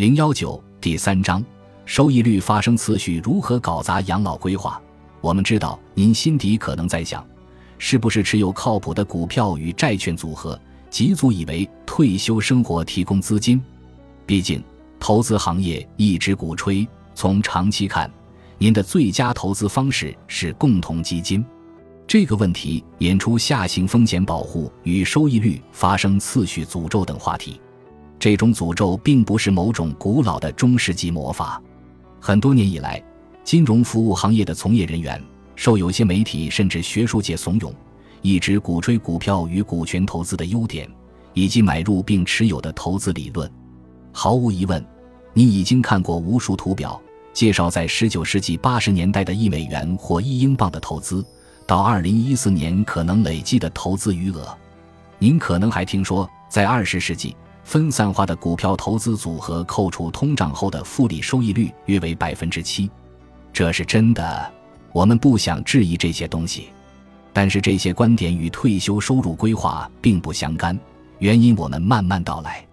零幺九第三章，收益率发生次序如何搞砸养老规划？我们知道您心底可能在想，是不是持有靠谱的股票与债券组合，即足以为退休生活提供资金？毕竟，投资行业一直鼓吹，从长期看，您的最佳投资方式是共同基金。这个问题引出下行风险保护与收益率发生次序诅咒等话题。这种诅咒并不是某种古老的中世纪魔法。很多年以来，金融服务行业的从业人员受有些媒体甚至学术界怂恿，一直鼓吹股票与股权投资的优点，以及买入并持有的投资理论。毫无疑问，你已经看过无数图表介绍在19世纪80年代的一美元或一英镑的投资，到2014年可能累计的投资余额。您可能还听说，在20世纪。分散化的股票投资组合扣除通胀后的复利收益率约为百分之七，这是真的。我们不想质疑这些东西，但是这些观点与退休收入规划并不相干。原因我们慢慢道来。